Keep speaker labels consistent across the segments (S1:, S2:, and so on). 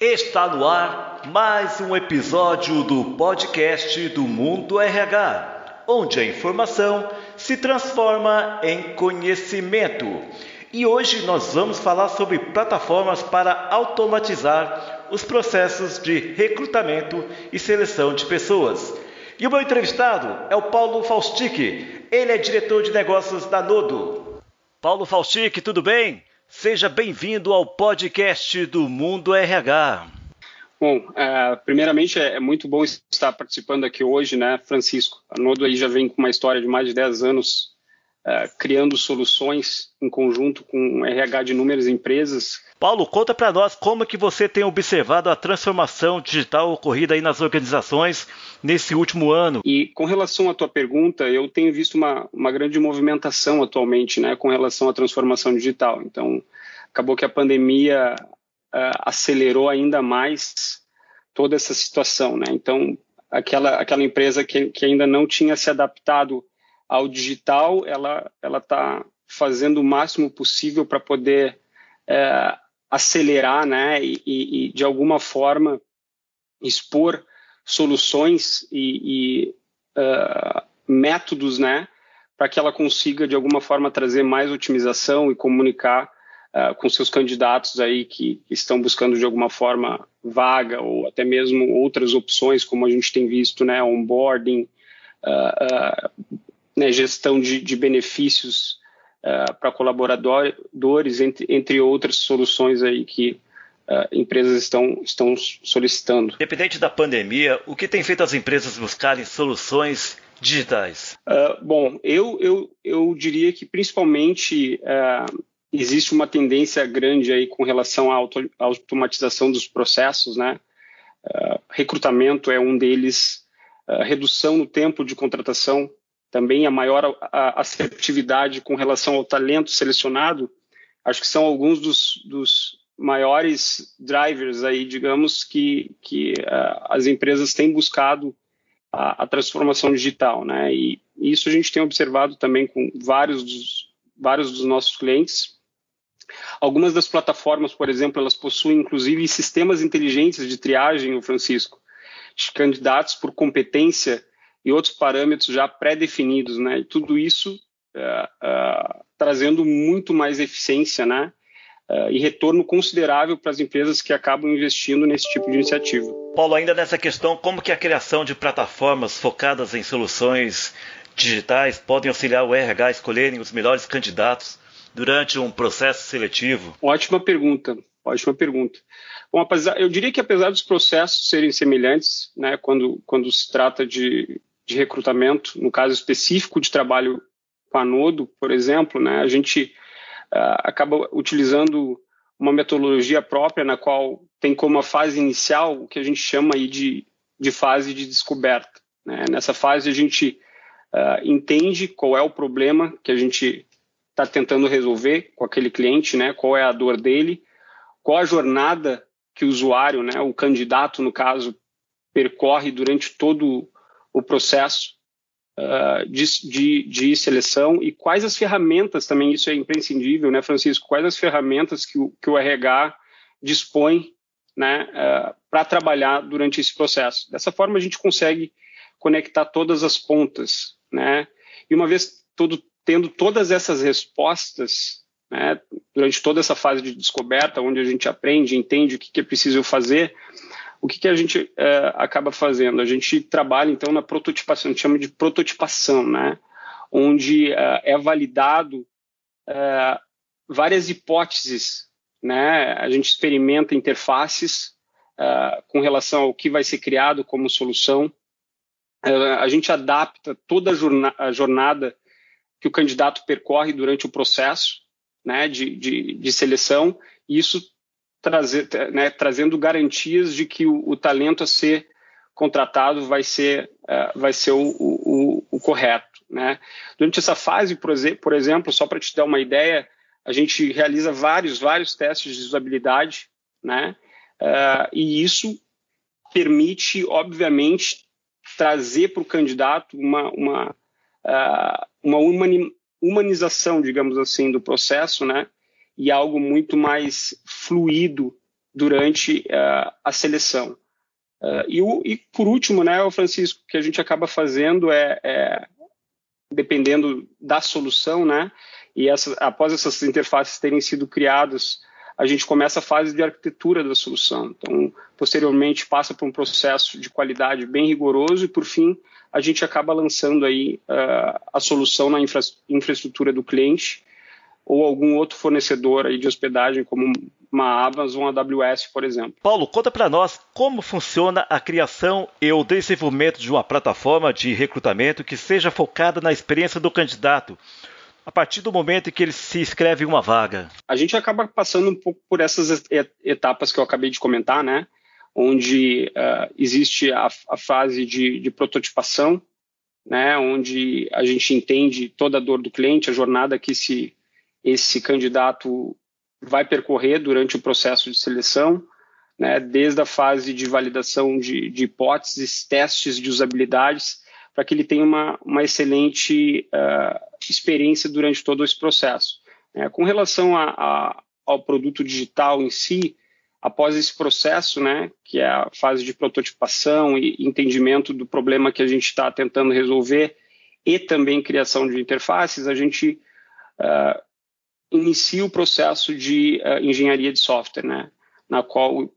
S1: Está no ar mais um episódio do podcast do Mundo RH, onde a informação se transforma em conhecimento. E hoje nós vamos falar sobre plataformas para automatizar os processos de recrutamento e seleção de pessoas. E o meu entrevistado é o Paulo Faustic, ele é diretor de negócios da Nodo. Paulo Faustic, tudo bem? Seja bem-vindo ao podcast do Mundo RH.
S2: Bom, uh, primeiramente é, é muito bom estar participando aqui hoje, né, Francisco? A Nodo aí já vem com uma história de mais de 10 anos uh, criando soluções em conjunto com RH de inúmeras empresas.
S1: Paulo, conta para nós como que você tem observado a transformação digital ocorrida aí nas organizações nesse último ano.
S2: E com relação à tua pergunta, eu tenho visto uma, uma grande movimentação atualmente, né, com relação à transformação digital. Então, acabou que a pandemia uh, acelerou ainda mais toda essa situação, né? Então, aquela aquela empresa que, que ainda não tinha se adaptado ao digital, ela ela está fazendo o máximo possível para poder é, acelerar, né, e, e, de alguma forma expor soluções e, e uh, métodos, né, para que ela consiga de alguma forma trazer mais otimização e comunicar uh, com seus candidatos aí que, estão buscando de alguma forma vaga ou até mesmo outras opções, como a gente tem visto, né, onboarding, uh, né, gestão de, de benefícios uh, para colaboradores, entre, entre outras soluções aí que Uh, empresas estão, estão solicitando.
S1: Independente da pandemia, o que tem feito as empresas buscarem soluções digitais?
S2: Uh, bom, eu, eu, eu diria que principalmente uh, existe uma tendência grande aí com relação à auto, automatização dos processos, né? recrutamento é um deles, redução no tempo de contratação também a maior assertividade com relação ao talento selecionado, acho que são alguns dos, dos maiores drivers aí, digamos, que, que uh, as empresas têm buscado a, a, transformação digital, né? E isso a gente tem observado também com vários dos, vários dos nossos clientes. Algumas das plataformas, por exemplo, elas possuem inclusive sistemas inteligentes de triagem, o Francisco, de candidatos por competência e outros parâmetros já pré-definidos, né? E tudo isso é, é, trazendo muito mais eficiência, né? É, e retorno considerável para as empresas que acabam investindo nesse tipo de iniciativa.
S1: Paulo, ainda nessa questão, como que a criação de plataformas focadas em soluções digitais podem auxiliar o RH a escolherem os melhores candidatos durante um processo seletivo?
S2: Ótima pergunta, ótima pergunta. Bom, apesar, eu diria que apesar dos processos serem semelhantes, né, quando, quando se trata de, de recrutamento, no caso específico de trabalho com a Nodo, por exemplo, né, a gente uh, acaba utilizando uma metodologia própria na qual tem como a fase inicial o que a gente chama aí de, de fase de descoberta. Né? Nessa fase a gente uh, entende qual é o problema que a gente está tentando resolver com aquele cliente, né? qual é a dor dele, qual a jornada que o usuário, né, o candidato no caso, percorre durante todo o processo uh, de, de, de, seleção e quais as ferramentas, também isso é imprescindível, né, Francisco? Quais as ferramentas que o, que o RH dispõe né, uh, ah, para trabalhar durante esse processo. Dessa forma, a gente consegue conectar todas as pontas, né? E uma vez todo, tendo todas essas respostas, né, durante toda essa fase de descoberta, onde a gente aprende, entende o que, que é preciso fazer, o que, que a gente é, acaba fazendo? A gente trabalha, então, na prototipação, a gente chama de prototipação, né? onde é, é validado é, várias hipóteses, né? a gente experimenta interfaces é, com relação ao que vai ser criado como solução, é, a gente adapta toda a jornada, a jornada que o candidato percorre durante o processo né, de, de, de seleção, e isso trazer, né, trazendo garantias de que o, o, talento a ser contratado vai ser, uh, vai ser o, o, o, correto. Né? Durante essa fase, por, exemplo, só para te dar uma ideia, a gente realiza vários, vários testes de usabilidade, né? Uh, e isso permite, obviamente, trazer para o candidato uma, uma, uh, uma humanização, digamos assim, do processo, né? E algo muito mais fluido durante uh, a seleção. Uh, e, o, e, por último, né, o Francisco, que a gente acaba fazendo é, é dependendo da solução, né? E essa, após essas interfaces terem sido criadas, a gente começa a fase de arquitetura da solução. Então, posteriormente passa por um processo de qualidade bem rigoroso e, por fim, a gente acaba lançando aí uh, a solução na infra infraestrutura do cliente ou algum outro fornecedor aí de hospedagem, como uma Amazon, AWS, por exemplo.
S1: Paulo, conta para nós como funciona a criação e o desenvolvimento de uma plataforma de recrutamento que seja focada na experiência do candidato a partir do momento em que ele se inscreve em uma vaga?
S2: A gente acaba passando um pouco por essas etapas que eu acabei de comentar, né? Onde uh, existe a, a fase de, de, prototipação, né? Onde a gente entende toda a dor do cliente, a jornada que esse, esse candidato vai percorrer durante o processo de seleção, né? Desde a fase de validação de, de hipóteses, testes de usabilidades, para que ele tenha uma, uma excelente uh, experiência durante todo esse processo. É, com relação a, a, ao produto digital em si, após esse processo, né, que é a fase de prototipação e entendimento do problema que a gente está tentando resolver e também criação de interfaces, a gente uh, inicia o processo de uh, engenharia de software, né, na qual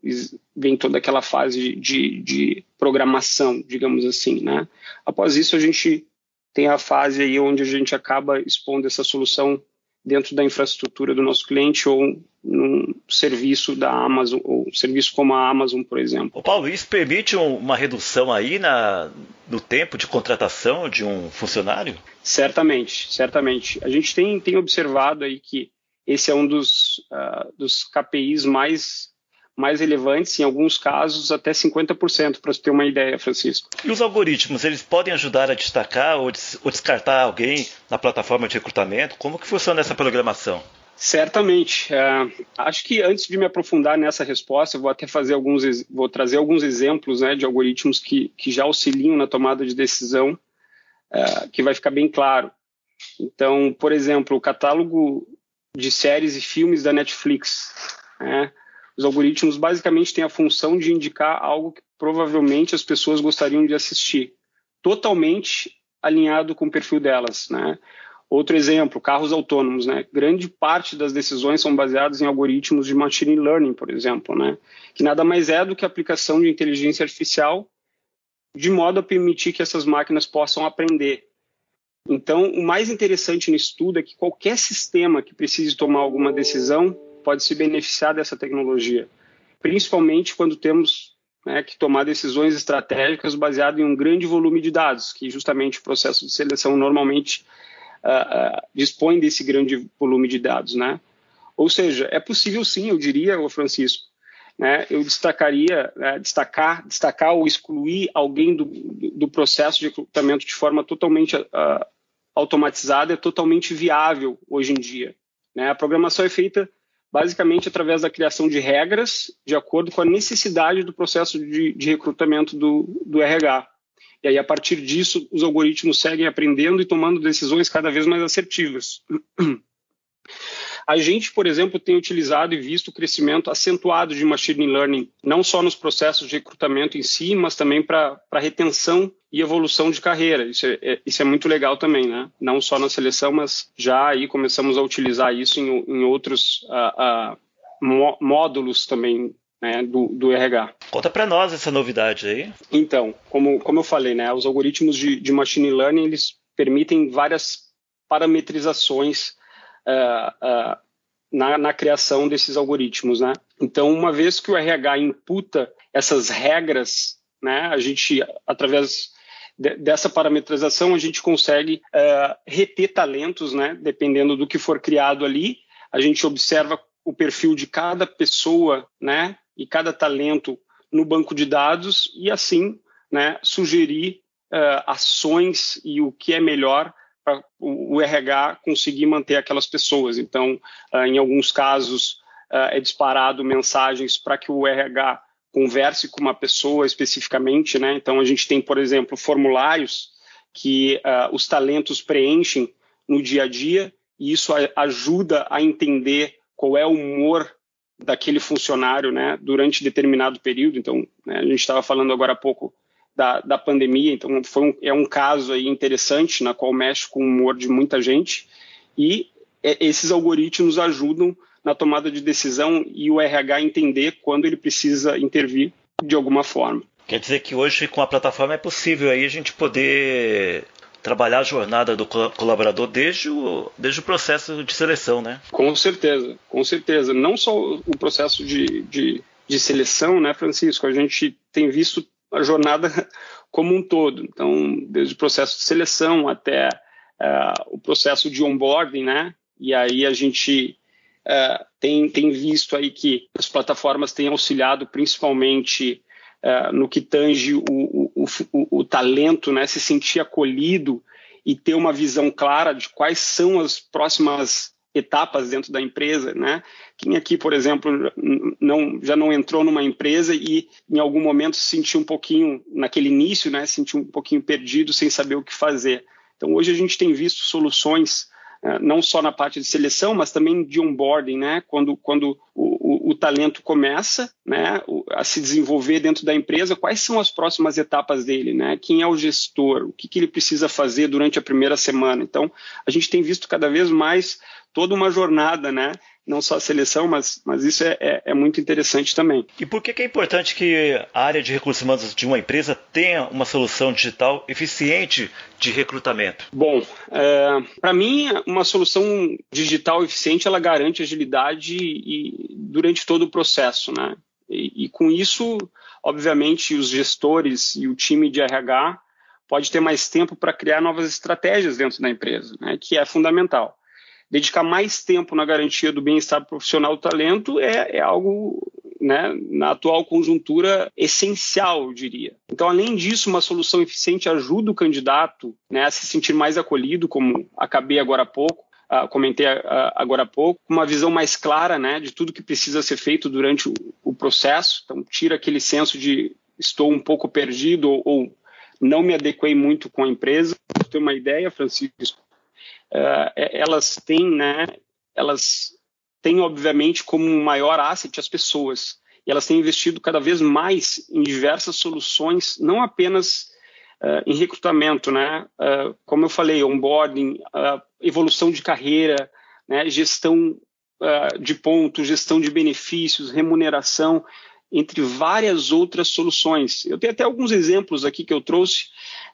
S2: vem toda aquela fase de, de programação, digamos assim. Né. Após isso, a gente tem a fase aí onde a gente acaba expondo essa solução dentro da infraestrutura do nosso cliente ou num serviço da Amazon, ou um serviço como a Amazon, por exemplo.
S1: Ô Paulo, isso permite uma redução aí na, no tempo de contratação de um funcionário?
S2: Certamente, certamente. A gente tem, tem observado aí que esse é um dos, uh, dos KPIs mais mais relevantes, em alguns casos até 50%, para você ter uma ideia, Francisco.
S1: E os algoritmos, eles podem ajudar a destacar ou, des ou descartar alguém na plataforma de recrutamento? Como que funciona essa programação?
S2: Certamente. Uh, acho que antes de me aprofundar nessa resposta, eu vou até fazer alguns, vou trazer alguns exemplos né, de algoritmos que, que já auxiliam na tomada de decisão, uh, que vai ficar bem claro. Então, por exemplo, o catálogo de séries e filmes da Netflix. Né, os algoritmos basicamente têm a função de indicar algo que provavelmente as pessoas gostariam de assistir, totalmente alinhado com o perfil delas, né? Outro exemplo, carros autônomos, né? Grande parte das decisões são baseadas em algoritmos de machine learning, por exemplo, né? Que nada mais é do que a aplicação de inteligência artificial de modo a permitir que essas máquinas possam aprender. Então, o mais interessante nisso tudo é que qualquer sistema que precise tomar alguma decisão pode se beneficiar dessa tecnologia, principalmente quando temos né, que tomar decisões estratégicas baseadas em um grande volume de dados, que justamente o processo de seleção normalmente uh, uh, dispõe desse grande volume de dados, né? Ou seja, é possível sim, eu diria, o Francisco, né, eu destacaria, né, destacar, destacar ou excluir alguém do, do processo de recrutamento de forma totalmente uh, automatizada é totalmente viável hoje em dia. Né? A programação é feita basicamente através da criação de regras de acordo com a necessidade do processo de, de recrutamento do, do RH. E aí, a partir disso, os algoritmos seguem aprendendo e tomando decisões cada vez mais assertivas. A gente, por exemplo, tem utilizado e visto o crescimento acentuado de machine learning, não só nos processos de recrutamento em si, mas também para retenção e evolução de carreira. Isso é, é, isso é muito legal também, né? Não só na seleção, mas já aí começamos a utilizar isso em, em outros uh, uh, módulos também né, do, do, RH.
S1: Conta para nós essa novidade aí.
S2: Então, como, como eu falei, né, os algoritmos de, de machine learning eles permitem várias parametrizações na, na, criação desses algoritmos, né? Então, uma vez que o RH imputa essas regras, né, a gente, através de, dessa parametrização, a gente consegue uh, reter talentos, né, dependendo do que for criado ali. A gente observa o perfil de cada pessoa, né, e cada talento no banco de dados e assim, né, sugerir ações e o que é melhor para o RH conseguir manter aquelas pessoas. Então, uh, em alguns casos, uh, é disparado mensagens para que o RH converse com uma pessoa especificamente, né? Então, a gente tem, por exemplo, formulários que uh, os talentos preenchem no dia a dia, e isso ajuda a entender qual é o humor daquele funcionário né, durante determinado período. Então, né, a gente estava falando agora há pouco da, da pandemia, então foi um, é um caso aí interessante na qual mexe com o humor de muita gente e é, esses algoritmos ajudam na tomada de decisão e o RH entender quando ele precisa intervir de alguma forma.
S1: Quer dizer que hoje com a plataforma é possível aí a gente poder trabalhar a jornada do colaborador desde o, desde o processo de seleção, né?
S2: Com certeza, com certeza. Não só o processo de, de, de seleção, né, Francisco? A gente tem visto a jornada como um todo. Então, desde o processo de seleção até uh, o processo de onboarding, né? E aí a gente uh, tem, tem visto aí que as plataformas têm auxiliado principalmente uh, no que tange o, o, o, o, talento, né? Se sentir acolhido e ter uma visão clara de quais são as próximas etapas dentro da empresa, né? Quem aqui, por exemplo, não, já não entrou numa empresa e em algum momento se sentiu um pouquinho, naquele início, né, se sentiu um pouquinho perdido, sem saber o que fazer. Então, hoje a gente tem visto soluções eh, não só na parte de seleção, mas também de onboarding, né? Quando, quando o, o, talento começa né, a se desenvolver dentro da empresa, quais são as próximas etapas dele, né? Quem é o gestor? O que, que ele precisa fazer durante a primeira semana? Então, a gente tem visto cada vez mais toda uma jornada, né? Não só a seleção, mas, mas isso é, é, é muito interessante também.
S1: E por que, que é importante que a área de recursos humanos de uma empresa tenha uma solução digital eficiente de recrutamento?
S2: Bom, é, para mim, uma solução digital eficiente ela garante agilidade e, durante todo o processo, né? E, e com isso, obviamente, os gestores e o time de RH pode ter mais tempo para criar novas estratégias dentro da empresa, né? Que é fundamental dedicar mais tempo na garantia do bem-estar profissional do talento é, é algo, né, na atual conjuntura, essencial, eu diria. Então, além disso, uma solução eficiente ajuda o candidato né, a se sentir mais acolhido, como acabei agora há pouco, uh, comentei uh, agora há pouco, uma visão mais clara né, de tudo que precisa ser feito durante o, o processo. Então, tira aquele senso de estou um pouco perdido ou, ou não me adequei muito com a empresa. Ter uma ideia, Francisco, uh, elas têm, né, elas têm obviamente como maior asset as pessoas. E elas têm investido cada vez mais em diversas soluções, não apenas uh, em recrutamento, né? Uh, como eu falei, onboarding, evolução de carreira, né? gestão de pontos, gestão de benefícios, remuneração entre várias outras soluções. Eu tenho até alguns exemplos aqui que eu trouxe,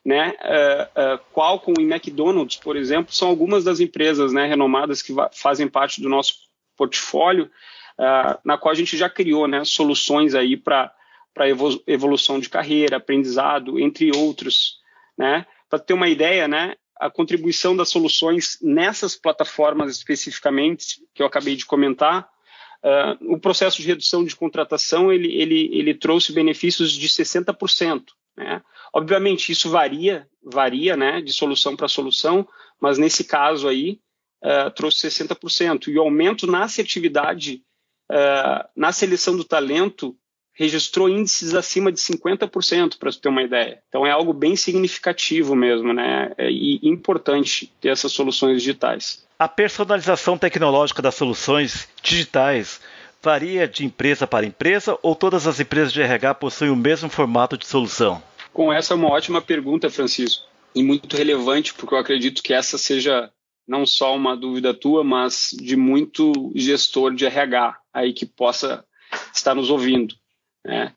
S2: né? Uh, uh, Qualcomm e McDonald's, por exemplo, são algumas das empresas né, renomadas que fazem parte do nosso portfólio, uh, na qual a gente já criou né, soluções aí para para evolução de carreira, aprendizado, entre outros, né? Para ter uma ideia, né? A contribuição das soluções nessas plataformas especificamente que eu acabei de comentar Uh, o processo de redução de contratação ele, ele, ele trouxe benefícios de 60%. Né? Obviamente, isso varia, varia né, de solução para solução, mas nesse caso aí uh, trouxe 60%. E o aumento na assertividade, uh, na seleção do talento, registrou índices acima de 50%, para você ter uma ideia. Então é algo bem significativo mesmo, né? E importante ter essas soluções digitais.
S1: A personalização tecnológica das soluções digitais varia de empresa para empresa ou todas as empresas de RH possuem o mesmo formato de solução?
S2: Com essa é uma ótima pergunta, Francisco, e muito relevante, porque eu acredito que essa seja não só uma dúvida tua, mas de muito gestor de RH aí que possa estar nos ouvindo. Né?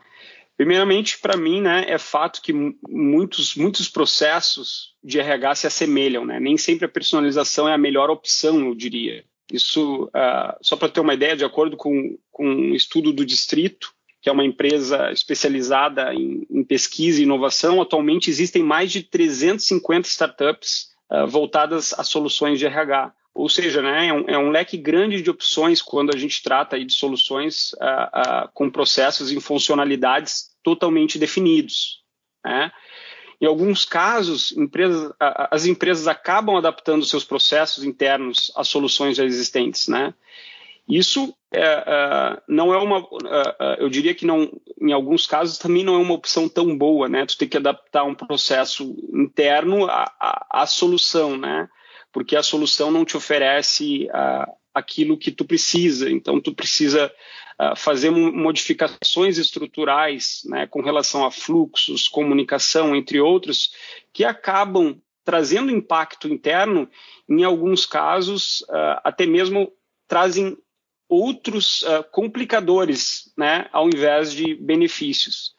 S2: Primeiramente, para mim, né, é fato que muitos, muitos processos de RH se assemelham. Né? Nem sempre a personalização é a melhor opção, eu diria. Isso, uh, só para ter uma ideia, de acordo com, com um estudo do Distrito, que é uma empresa especializada em, em pesquisa e inovação, atualmente existem mais de 350 startups uh, voltadas a soluções de RH. Ou seja, né, é, um, é, um, leque grande de opções quando a gente trata aí de soluções uh, uh, com processos e funcionalidades totalmente definidos. Né? Em alguns casos, empresas, as empresas acabam adaptando seus processos internos às soluções já existentes. Né? Isso é, é, não é uma, é, é, eu diria que não, em alguns casos também não é uma opção tão boa, né? Tu tem que adaptar um processo interno à, à, à solução, né? Porque a solução não te oferece uh, aquilo que tu precisa. Então tu precisa uh, fazer modificações estruturais, né? Com relação a fluxos, comunicação, entre outros, que acabam trazendo impacto interno. Em alguns casos, uh, até mesmo trazem outros uh, complicadores, né, ao invés de benefícios.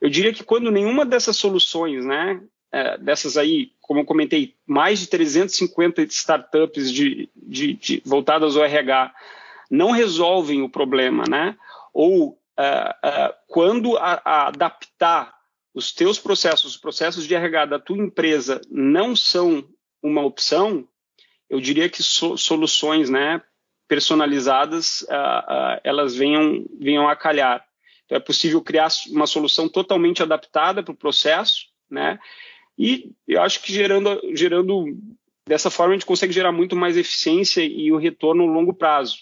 S2: Eu diria que quando nenhuma dessas soluções, né, uh, dessas aí, como eu comentei, mais de 350 startups de, de, de, voltadas ao RH, não resolvem o problema, né, ou uh, quando a, a adaptar os teus processos, os processos de RH da tua empresa não são uma opção, eu diria que so, soluções, né, personalizadas, uh, uh, elas venham, venham a calhar. Então, é possível criar uma solução totalmente adaptada para o processo, né? E eu acho que gerando, gerando dessa forma a gente consegue gerar muito mais eficiência e o retorno no longo prazo.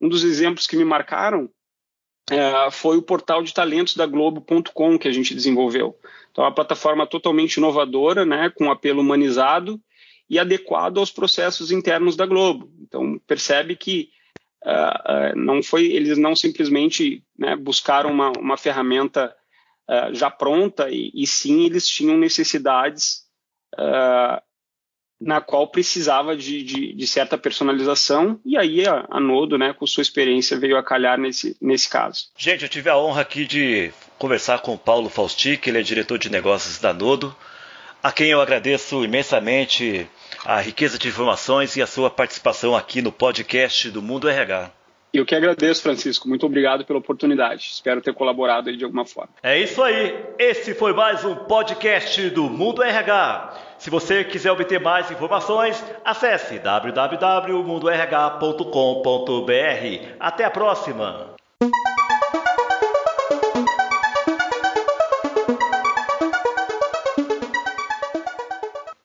S2: Um dos exemplos que me marcaram uh, foi o portal de talentos da Globo.com que a gente desenvolveu. Então, é uma plataforma totalmente inovadora, né, com apelo humanizado e adequado aos processos internos da Globo. Então percebe que uh, uh, não foi, eles não simplesmente né, buscaram uma, uma ferramenta uh, já pronta e, e, sim eles tinham necessidades na qual precisava de, de, de, certa personalização e aí a, a, Nodo, né, com sua experiência, veio a calhar nesse, nesse caso.
S1: Gente, eu tive a honra aqui de conversar com o Paulo Faustic, ele é diretor de negócios da Nodo, a quem eu agradeço imensamente a riqueza de informações e a sua participação aqui no podcast do Mundo RH.
S2: Eu que agradeço, Francisco. Muito obrigado pela oportunidade. Espero ter colaborado aí de alguma forma.
S1: É isso aí. Esse foi mais um podcast do Mundo RH. Se você quiser obter mais informações, acesse www.mundorh.com.br. Até a próxima.